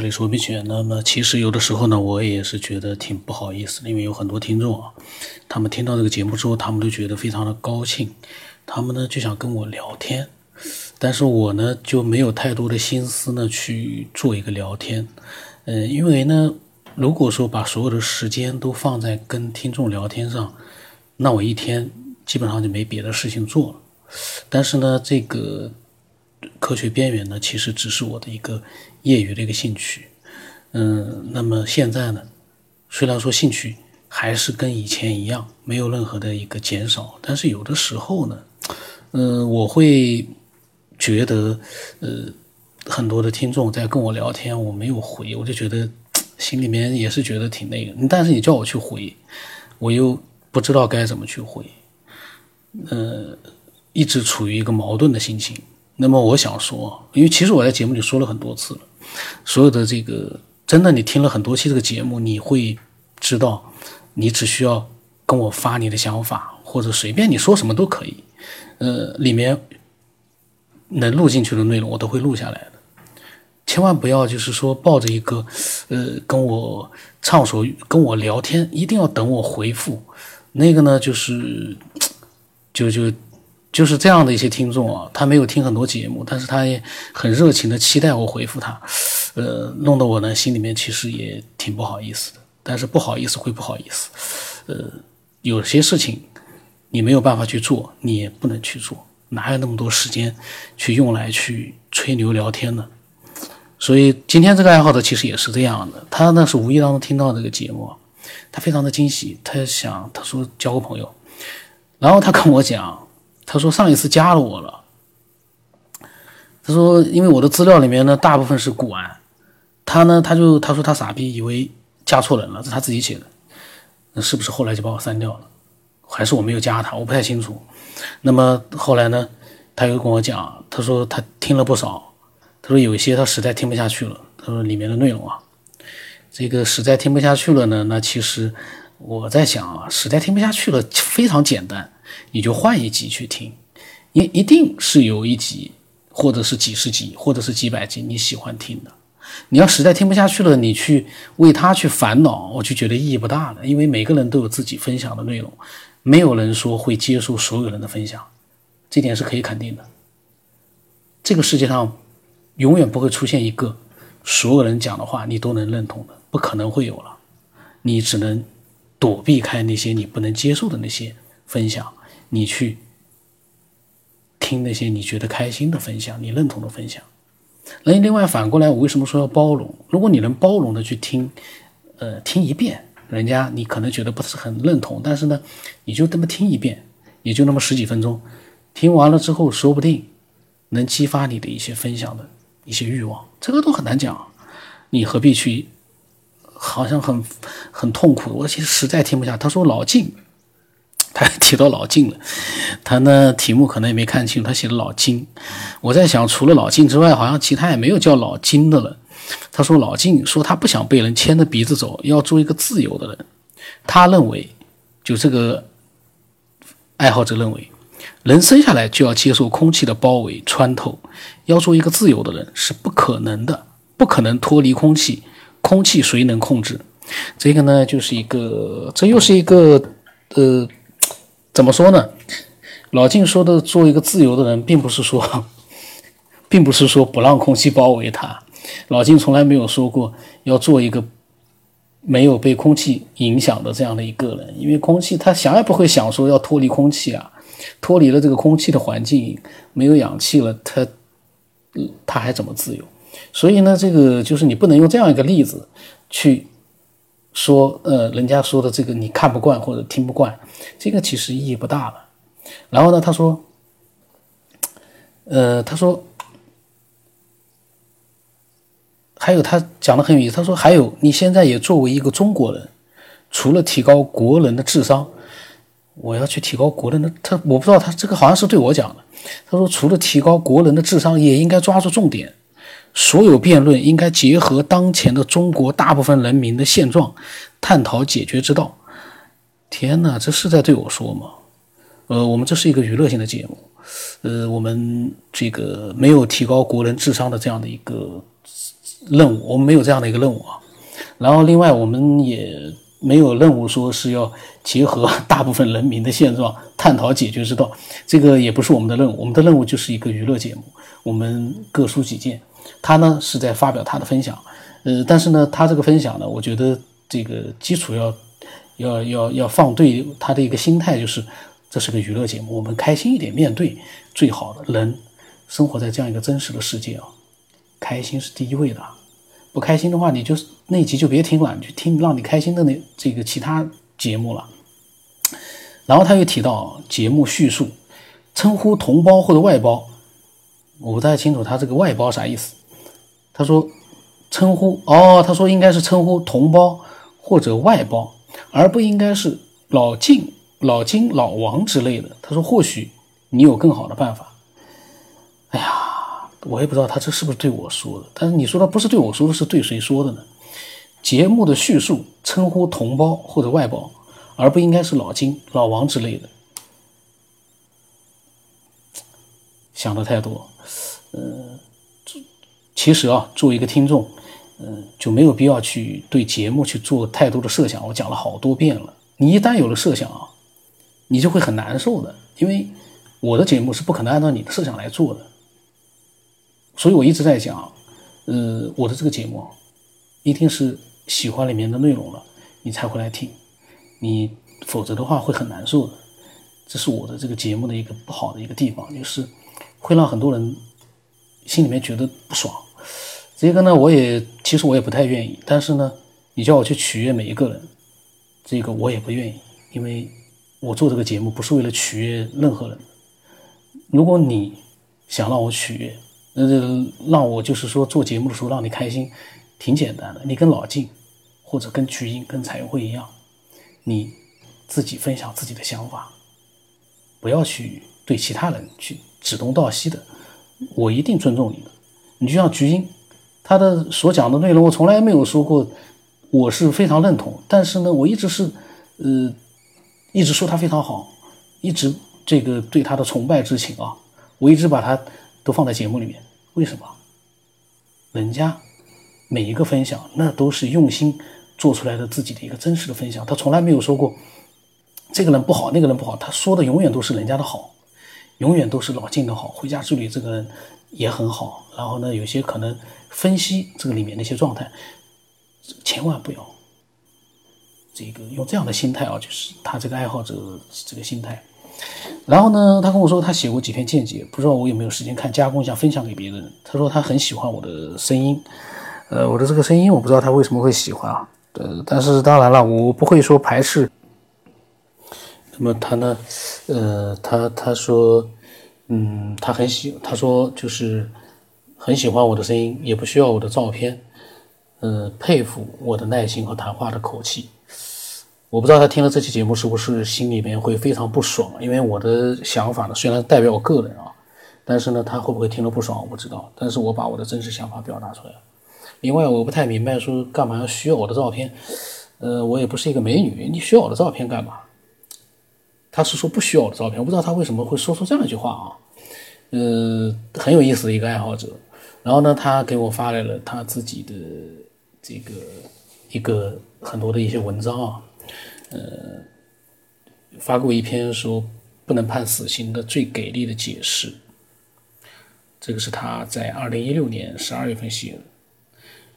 这里是文明犬。那么其实有的时候呢，我也是觉得挺不好意思，因为有很多听众啊，他们听到这个节目之后，他们都觉得非常的高兴，他们呢就想跟我聊天，但是我呢就没有太多的心思呢去做一个聊天，嗯，因为呢，如果说把所有的时间都放在跟听众聊天上，那我一天基本上就没别的事情做了。但是呢，这个。科学边缘呢，其实只是我的一个业余的一个兴趣，嗯，那么现在呢，虽然说兴趣还是跟以前一样，没有任何的一个减少，但是有的时候呢，嗯，我会觉得，呃，很多的听众在跟我聊天，我没有回，我就觉得心里面也是觉得挺那个，但是你叫我去回，我又不知道该怎么去回，呃，一直处于一个矛盾的心情。那么我想说，因为其实我在节目里说了很多次了，所有的这个真的，你听了很多期这个节目，你会知道，你只需要跟我发你的想法，或者随便你说什么都可以，呃，里面能录进去的内容我都会录下来的，千万不要就是说抱着一个呃跟我畅所欲跟我聊天，一定要等我回复，那个呢就是就就。就是这样的一些听众啊，他没有听很多节目，但是他也很热情的期待我回复他，呃，弄得我呢心里面其实也挺不好意思的。但是不好意思会不好意思，呃，有些事情你没有办法去做，你也不能去做，哪有那么多时间去用来去吹牛聊天呢？所以今天这个爱好者其实也是这样的，他呢是无意当中听到这个节目，他非常的惊喜，他想他说交个朋友，然后他跟我讲。他说上一次加了我了。他说，因为我的资料里面呢，大部分是古玩。他呢，他就他说他傻逼，以为加错人了，是他自己写的。那是不是后来就把我删掉了？还是我没有加他？我不太清楚。那么后来呢，他又跟我讲，他说他听了不少。他说有一些他实在听不下去了。他说里面的内容啊，这个实在听不下去了呢。那其实我在想啊，实在听不下去了，非常简单。你就换一集去听，一一定是有一集，或者是几十集，或者是几百集你喜欢听的。你要实在听不下去了，你去为他去烦恼，我就觉得意义不大了。因为每个人都有自己分享的内容，没有人说会接受所有人的分享，这点是可以肯定的。这个世界上永远不会出现一个所有人讲的话你都能认同的，不可能会有了。你只能躲避开那些你不能接受的那些分享。你去听那些你觉得开心的分享，你认同的分享。那另外反过来，我为什么说要包容？如果你能包容的去听，呃，听一遍，人家你可能觉得不是很认同，但是呢，你就这么听一遍，也就那么十几分钟，听完了之后，说不定能激发你的一些分享的一些欲望。这个都很难讲，你何必去？好像很很痛苦，我其实实在听不下。他说老静。他提到老金了，他呢题目可能也没看清，他写的老金。我在想，除了老金之外，好像其他也没有叫老金的了。他说老金说他不想被人牵着鼻子走，要做一个自由的人。他认为，就这个爱好者认为，人生下来就要接受空气的包围穿透，要做一个自由的人是不可能的，不可能脱离空气。空气谁能控制？这个呢，就是一个，这又是一个，呃。怎么说呢？老静说的做一个自由的人，并不是说，并不是说不让空气包围他。老静从来没有说过要做一个没有被空气影响的这样的一个人，因为空气他想也不会想说要脱离空气啊，脱离了这个空气的环境，没有氧气了，他，他还怎么自由？所以呢，这个就是你不能用这样一个例子去。说，呃，人家说的这个你看不惯或者听不惯，这个其实意义不大了。然后呢，他说，呃，他说，还有他讲的很有意思。他说，还有你现在也作为一个中国人，除了提高国人的智商，我要去提高国人的他，我不知道他这个好像是对我讲的。他说，除了提高国人的智商，也应该抓住重点。所有辩论应该结合当前的中国大部分人民的现状，探讨解决之道。天哪，这是在对我说吗？呃，我们这是一个娱乐性的节目，呃，我们这个没有提高国人智商的这样的一个任务，我们没有这样的一个任务啊。然后另外我们也没有任务说是要结合大部分人民的现状探讨解决之道，这个也不是我们的任务。我们的任务就是一个娱乐节目，我们各抒己见。他呢是在发表他的分享，呃，但是呢他这个分享呢，我觉得这个基础要要要要放对他的一个心态，就是这是个娱乐节目，我们开心一点面对最好的。人生活在这样一个真实的世界啊，开心是第一位的。不开心的话，你就那集就别听了，你去听让你开心的那这个其他节目了。然后他又提到节目叙述，称呼同胞或者外包，我不太清楚他这个外包啥意思。他说称呼哦，他说应该是称呼同胞或者外包，而不应该是老晋、老金、老王之类的。他说或许你有更好的办法。哎呀。我也不知道他这是不是对我说的，但是你说他不是对我说的，是对谁说的呢？节目的叙述称呼同胞或者外包，而不应该是老金、老王之类的。想的太多，呃，其实啊，作为一个听众，嗯，就没有必要去对节目去做太多的设想。我讲了好多遍了，你一旦有了设想啊，你就会很难受的，因为我的节目是不可能按照你的设想来做的。所以我一直在讲，呃，我的这个节目，一定是喜欢里面的内容了，你才会来听，你否则的话会很难受的。这是我的这个节目的一个不好的一个地方，就是会让很多人心里面觉得不爽。这个呢，我也其实我也不太愿意，但是呢，你叫我去取悦每一个人，这个我也不愿意，因为我做这个节目不是为了取悦任何人。如果你想让我取悦，那就，让我就是说做节目的时候让你开心，挺简单的。你跟老晋，或者跟曲英、跟彩云会一样，你自己分享自己的想法，不要去对其他人去指东道西的。我一定尊重你的。你就像菊英，他的所讲的内容，我从来没有说过我是非常认同，但是呢，我一直是呃，一直说他非常好，一直这个对他的崇拜之情啊，我一直把他。都放在节目里面，为什么？人家每一个分享，那都是用心做出来的自己的一个真实的分享。他从来没有说过这个人不好，那个人不好。他说的永远都是人家的好，永远都是老晋的好。回家之旅这个人也很好。然后呢，有些可能分析这个里面的一些状态，千万不要这个用这样的心态啊，就是他这个爱好者这个心态。然后呢，他跟我说他写过几篇见解，不知道我有没有时间看加工一下分享给别人。他说他很喜欢我的声音，呃，我的这个声音我不知道他为什么会喜欢啊，呃，但是当然了，我不会说排斥。那么他呢，呃，他他说，嗯，他很喜，他说就是很喜欢我的声音，也不需要我的照片，呃，佩服我的耐心和谈话的口气。我不知道他听了这期节目是不是心里面会非常不爽，因为我的想法呢，虽然代表我个人啊，但是呢，他会不会听了不爽我不知道。但是我把我的真实想法表达出来了。另外，我不太明白说干嘛要需要我的照片，呃，我也不是一个美女，你需要我的照片干嘛？他是说不需要我的照片，我不知道他为什么会说出这样一句话啊，呃，很有意思的一个爱好者。然后呢，他给我发来了他自己的这个一个很多的一些文章啊。呃，发过一篇说不能判死刑的最给力的解释，这个是他在二零一六年十二月份写的，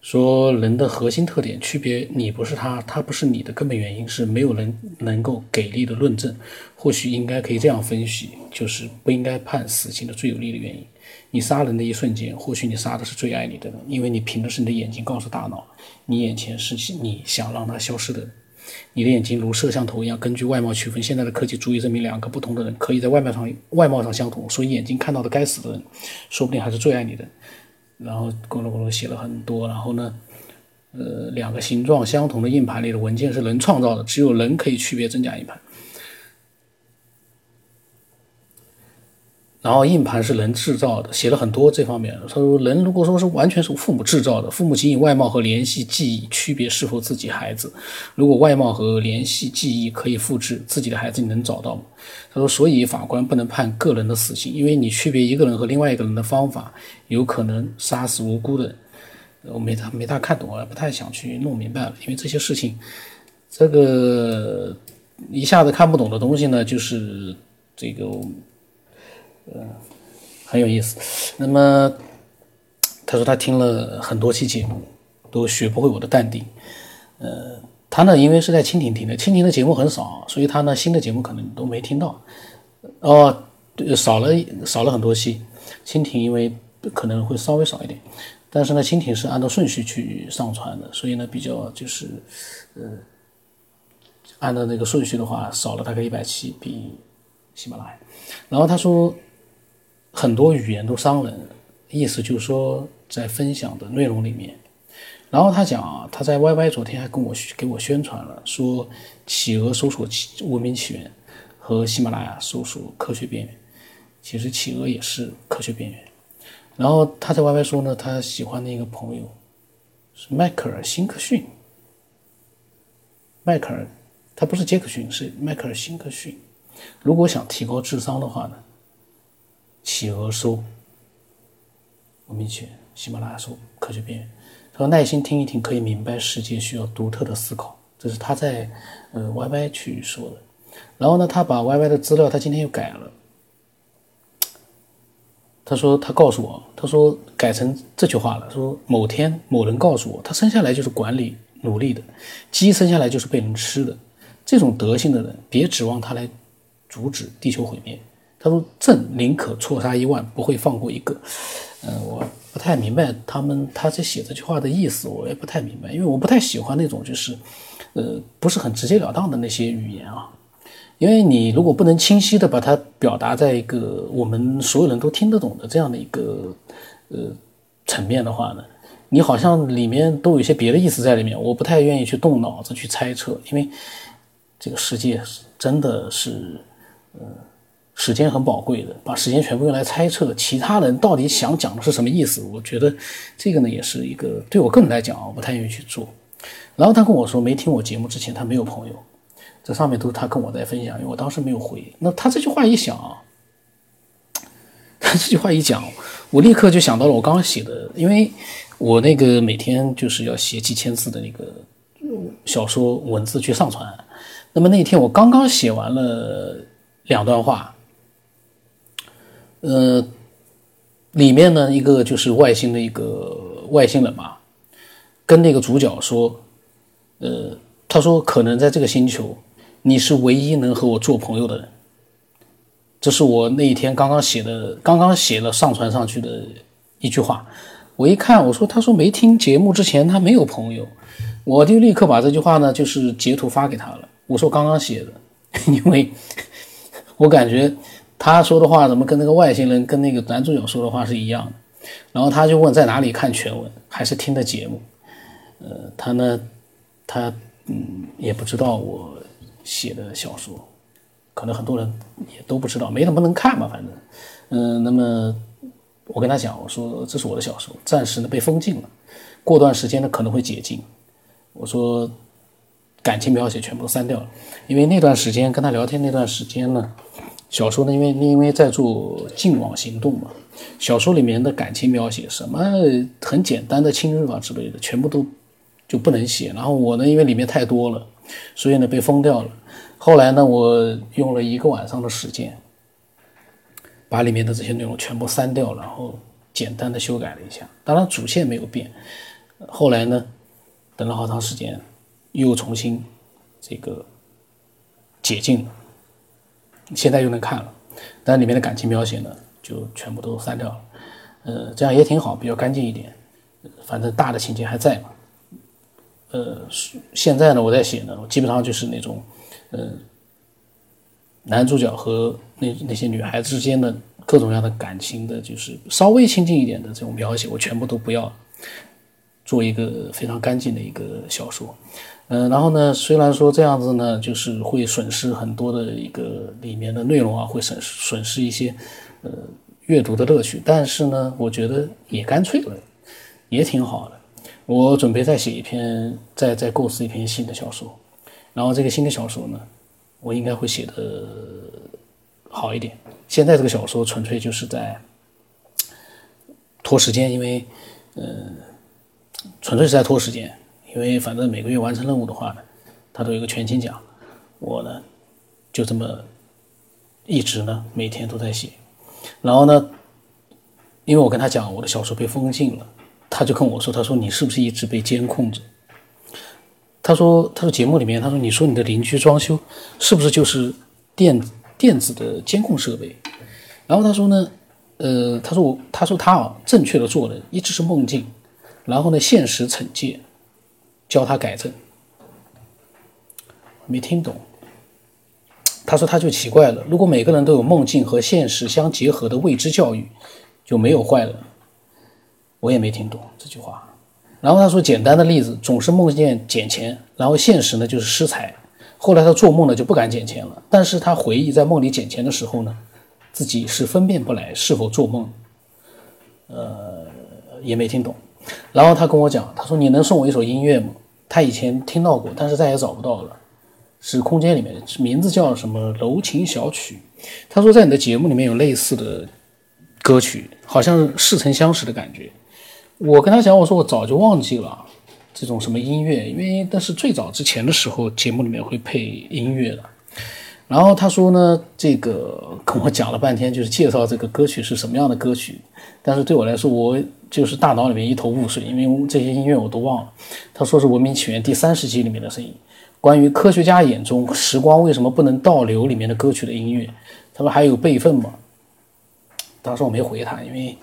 说人的核心特点区别你不是他，他不是你的根本原因是没有人能够给力的论证，或许应该可以这样分析，就是不应该判死刑的最有力的原因，你杀人的一瞬间，或许你杀的是最爱你的人，因为你凭的是你的眼睛告诉大脑，你眼前是你想让他消失的人。你的眼睛如摄像头一样，根据外貌区分。现在的科技足以证明两个不同的人可以在外貌上外貌上相同，所以眼睛看到的该死的人，说不定还是最爱你的。然后咕噜咕噜写了很多。然后呢，呃，两个形状相同的硬盘里的文件是能创造的，只有人可以区别真假硬盘。然后硬盘是人制造的，写了很多这方面。他说，人如果说是完全是父母制造的，父母仅以外貌和联系记忆区别是否自己孩子。如果外貌和联系记忆可以复制，自己的孩子你能找到吗？他说，所以法官不能判个人的死刑，因为你区别一个人和另外一个人的方法有可能杀死无辜的人。我没大没大看懂啊，不太想去弄明白了，因为这些事情，这个一下子看不懂的东西呢，就是这个，呃，很有意思。那么他说他听了很多期节目，都学不会我的淡定。呃，他呢，因为是在蜻蜓听的，蜻蜓的节目很少，所以他呢新的节目可能都没听到。哦，少了少了很多期，蜻蜓因为可能会稍微少一点。但是呢，蜻蜓是按照顺序去上传的，所以呢，比较就是，呃，按照那个顺序的话，少了大概一百期，比喜马拉雅。然后他说，很多语言都伤人，意思就是说，在分享的内容里面。然后他讲啊，他在 YY 昨天还跟我给我宣传了，说企鹅搜索起文明起源和喜马拉雅搜索科学边缘，其实企鹅也是科学边缘。然后他在 YY 说呢，他喜欢的一个朋友是迈克尔·辛克逊。迈克尔，他不是杰克逊，是迈克尔·辛克逊。如果想提高智商的话呢，企鹅说：“我们一起，喜马拉雅说科学边缘。他说耐心听一听，可以明白世界需要独特的思考。这是他在呃 YY 去说的。然后呢，他把 YY 的资料，他今天又改了。他说：“他告诉我，他说改成这句话了。说某天某人告诉我，他生下来就是管理努力的，鸡生下来就是被人吃的。这种德性的人，别指望他来阻止地球毁灭。他说，朕宁可错杀一万，不会放过一个。嗯，我不太明白他们他在写这句话的意思，我也不太明白，因为我不太喜欢那种就是，呃，不是很直截了当的那些语言啊。”因为你如果不能清晰的把它表达在一个我们所有人都听得懂的这样的一个呃层面的话呢，你好像里面都有一些别的意思在里面，我不太愿意去动脑子去猜测，因为这个世界真的是呃时间很宝贵的，把时间全部用来猜测其他人到底想讲的是什么意思，我觉得这个呢也是一个对我个人来讲我不太愿意去做。然后他跟我说，没听我节目之前他没有朋友。这上面都是他跟我在分享，因为我当时没有回。那他这句话一想啊，他这句话一讲，我立刻就想到了我刚刚写的，因为我那个每天就是要写几千字的那个小说文字去上传。那么那天我刚刚写完了两段话，呃，里面呢一个就是外星的一个外星人嘛，跟那个主角说，呃，他说可能在这个星球。你是唯一能和我做朋友的人，这是我那一天刚刚写的，刚刚写了上传上去的一句话。我一看，我说他说没听节目之前他没有朋友，我就立刻把这句话呢就是截图发给他了。我说刚刚写的，因为我感觉他说的话怎么跟那个外星人跟那个男主角说的话是一样的。然后他就问在哪里看全文，还是听的节目？呃，他呢，他嗯也不知道我。写的小说，可能很多人也都不知道，没那么能看吧，反正，嗯，那么我跟他讲，我说这是我的小说，暂时呢被封禁了，过段时间呢可能会解禁。我说感情描写全部都删掉了，因为那段时间跟他聊天那段时间呢，小说呢因为因为在做净网行动嘛，小说里面的感情描写什么很简单的亲热啊之类的，全部都就不能写。然后我呢因为里面太多了。所以呢，被封掉了。后来呢，我用了一个晚上的时间，把里面的这些内容全部删掉，然后简单的修改了一下。当然，主线没有变。后来呢，等了好长时间，又重新这个解禁了。现在又能看了，但里面的感情描写呢，就全部都删掉了。呃，这样也挺好，比较干净一点。反正大的情节还在嘛。呃，现在呢，我在写呢，基本上就是那种，呃，男主角和那那些女孩子之间的各种各样的感情的，就是稍微亲近一点的这种描写，我全部都不要，做一个非常干净的一个小说。嗯，然后呢，虽然说这样子呢，就是会损失很多的一个里面的内容啊，会损损失一些呃阅读的乐趣，但是呢，我觉得也干脆了，也挺好的。我准备再写一篇，再再构思一篇新的小说，然后这个新的小说呢，我应该会写的好一点。现在这个小说纯粹就是在拖时间，因为，呃，纯粹是在拖时间，因为反正每个月完成任务的话呢，他都有个全勤奖，我呢就这么一直呢每天都在写，然后呢，因为我跟他讲我的小说被封禁了，他就跟我说，他说你是不是一直被监控着？他说他说节目里面他说你说你的邻居装修是不是就是电电子的监控设备？然后他说呢，呃，他说我他说他啊正确的做的一直是梦境。然后呢？现实惩戒，教他改正。没听懂。他说他就奇怪了，如果每个人都有梦境和现实相结合的未知教育，就没有坏人。我也没听懂这句话。然后他说，简单的例子，总是梦见捡钱，然后现实呢就是失财。后来他做梦呢就不敢捡钱了，但是他回忆在梦里捡钱的时候呢，自己是分辨不来是否做梦。呃，也没听懂。然后他跟我讲，他说：“你能送我一首音乐吗？”他以前听到过，但是再也找不到了。是空间里面，名字叫什么《柔情小曲》。他说在你的节目里面有类似的歌曲，好像似曾相识的感觉。我跟他讲，我说我早就忘记了这种什么音乐，因为但是最早之前的时候，节目里面会配音乐的。然后他说呢，这个跟我讲了半天，就是介绍这个歌曲是什么样的歌曲。但是对我来说，我就是大脑里面一头雾水，因为这些音乐我都忘了。他说是《文明起源》第三十集里面的声音，关于科学家眼中时光为什么不能倒流里面的歌曲的音乐。他说还有备份嘛？当时我没回他，因为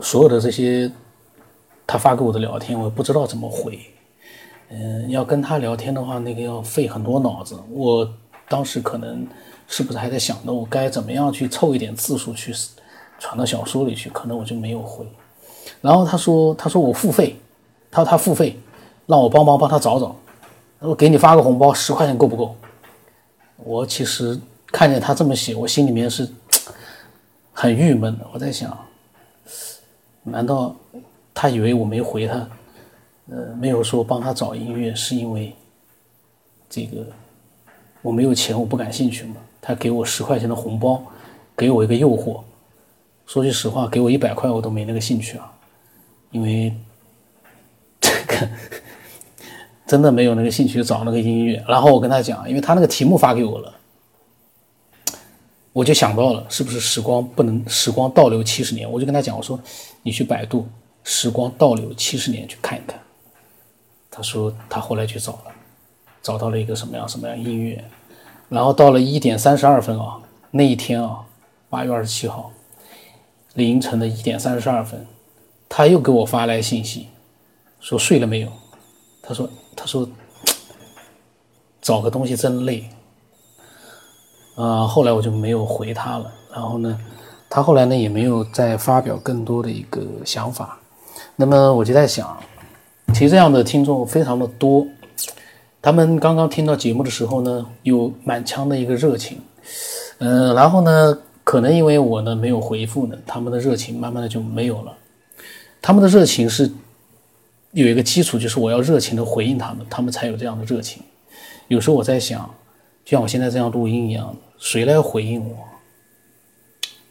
所有的这些他发给我的聊天，我不知道怎么回。嗯，要跟他聊天的话，那个要费很多脑子。我。当时可能是不是还在想着我该怎么样去凑一点字数去传到小说里去？可能我就没有回。然后他说：“他说我付费，他说他付费，让我帮忙帮他找找。我给你发个红包，十块钱够不够？”我其实看见他这么写，我心里面是很郁闷的。我在想，难道他以为我没回他？呃，没有说帮他找音乐，是因为这个？我没有钱，我不感兴趣嘛。他给我十块钱的红包，给我一个诱惑。说句实话，给我一百块我都没那个兴趣啊，因为这个真的没有那个兴趣找那个音乐。然后我跟他讲，因为他那个题目发给我了，我就想到了是不是时光不能时光倒流七十年？我就跟他讲，我说你去百度“时光倒流七十年”去看一看。他说他后来去找了。找到了一个什么样什么样音乐，然后到了一点三十二分啊，那一天啊，八月二十七号凌晨的一点三十二分，他又给我发来信息，说睡了没有？他说他说找个东西真累，啊，后来我就没有回他了。然后呢，他后来呢也没有再发表更多的一个想法。那么我就在想，其实这样的听众非常的多。他们刚刚听到节目的时候呢，有满腔的一个热情，嗯，然后呢，可能因为我呢没有回复呢，他们的热情慢慢的就没有了。他们的热情是有一个基础，就是我要热情的回应他们，他们才有这样的热情。有时候我在想，就像我现在这样录音一样，谁来回应我？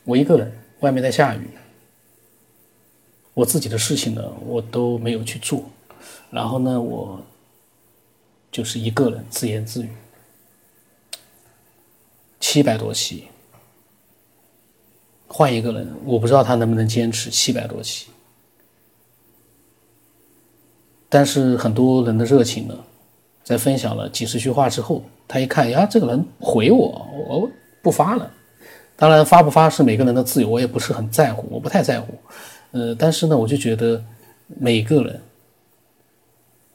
我一个人，外面在下雨，我自己的事情呢，我都没有去做，然后呢，我。就是一个人自言自语，七百多期，换一个人，我不知道他能不能坚持七百多期。但是很多人的热情呢，在分享了几十句话之后，他一看呀，这个人回我，我不发了。当然，发不发是每个人的自由，我也不是很在乎，我不太在乎。呃，但是呢，我就觉得每个人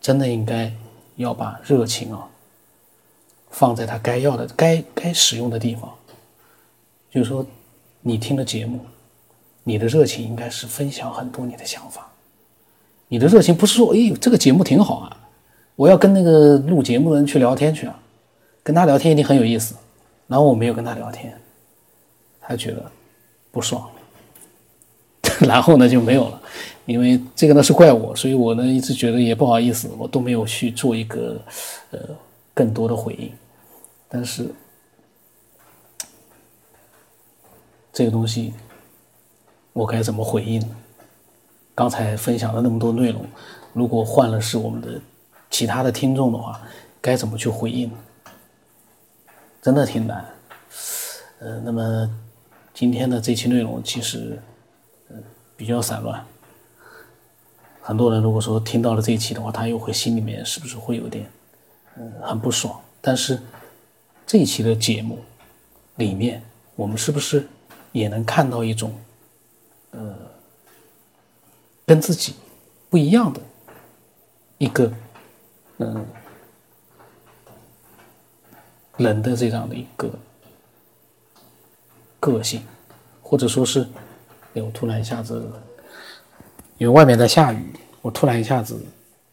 真的应该。要把热情啊放在他该要的、该该使用的地方。就是说，你听的节目，你的热情应该是分享很多你的想法。你的热情不是说，哎，这个节目挺好啊，我要跟那个录节目的人去聊天去啊，跟他聊天一定很有意思。然后我没有跟他聊天，他觉得不爽，然后呢就没有了。因为这个呢是怪我，所以我呢一直觉得也不好意思，我都没有去做一个呃更多的回应。但是这个东西我该怎么回应？刚才分享了那么多内容，如果换了是我们的其他的听众的话，该怎么去回应？真的挺难。呃，那么今天的这期内容其实比较散乱，很多人如果说听到了这一期的话，他又会心里面是不是会有点嗯很不爽？但是这一期的节目里面，我们是不是也能看到一种呃跟自己不一样的一个嗯人的这样的一个？个性，或者说是，哎，我突然一下子，因为外面在下雨，我突然一下子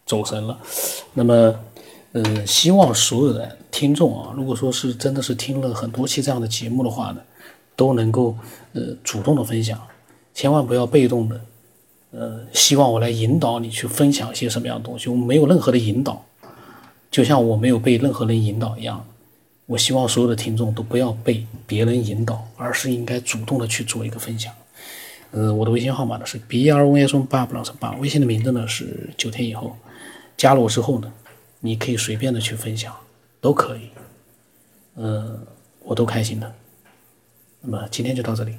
走神了。那么，呃，希望所有的听众啊，如果说是真的是听了很多期这样的节目的话呢，都能够呃主动的分享，千万不要被动的，呃，希望我来引导你去分享一些什么样的东西。我没有任何的引导，就像我没有被任何人引导一样。我希望所有的听众都不要被别人引导，而是应该主动的去做一个分享。呃，我的微信号码呢是 b r o s 八 plus 八，微信的名字呢是九天以后。加了我之后呢，你可以随便的去分享，都可以。呃，我都开心的。那么今天就到这里。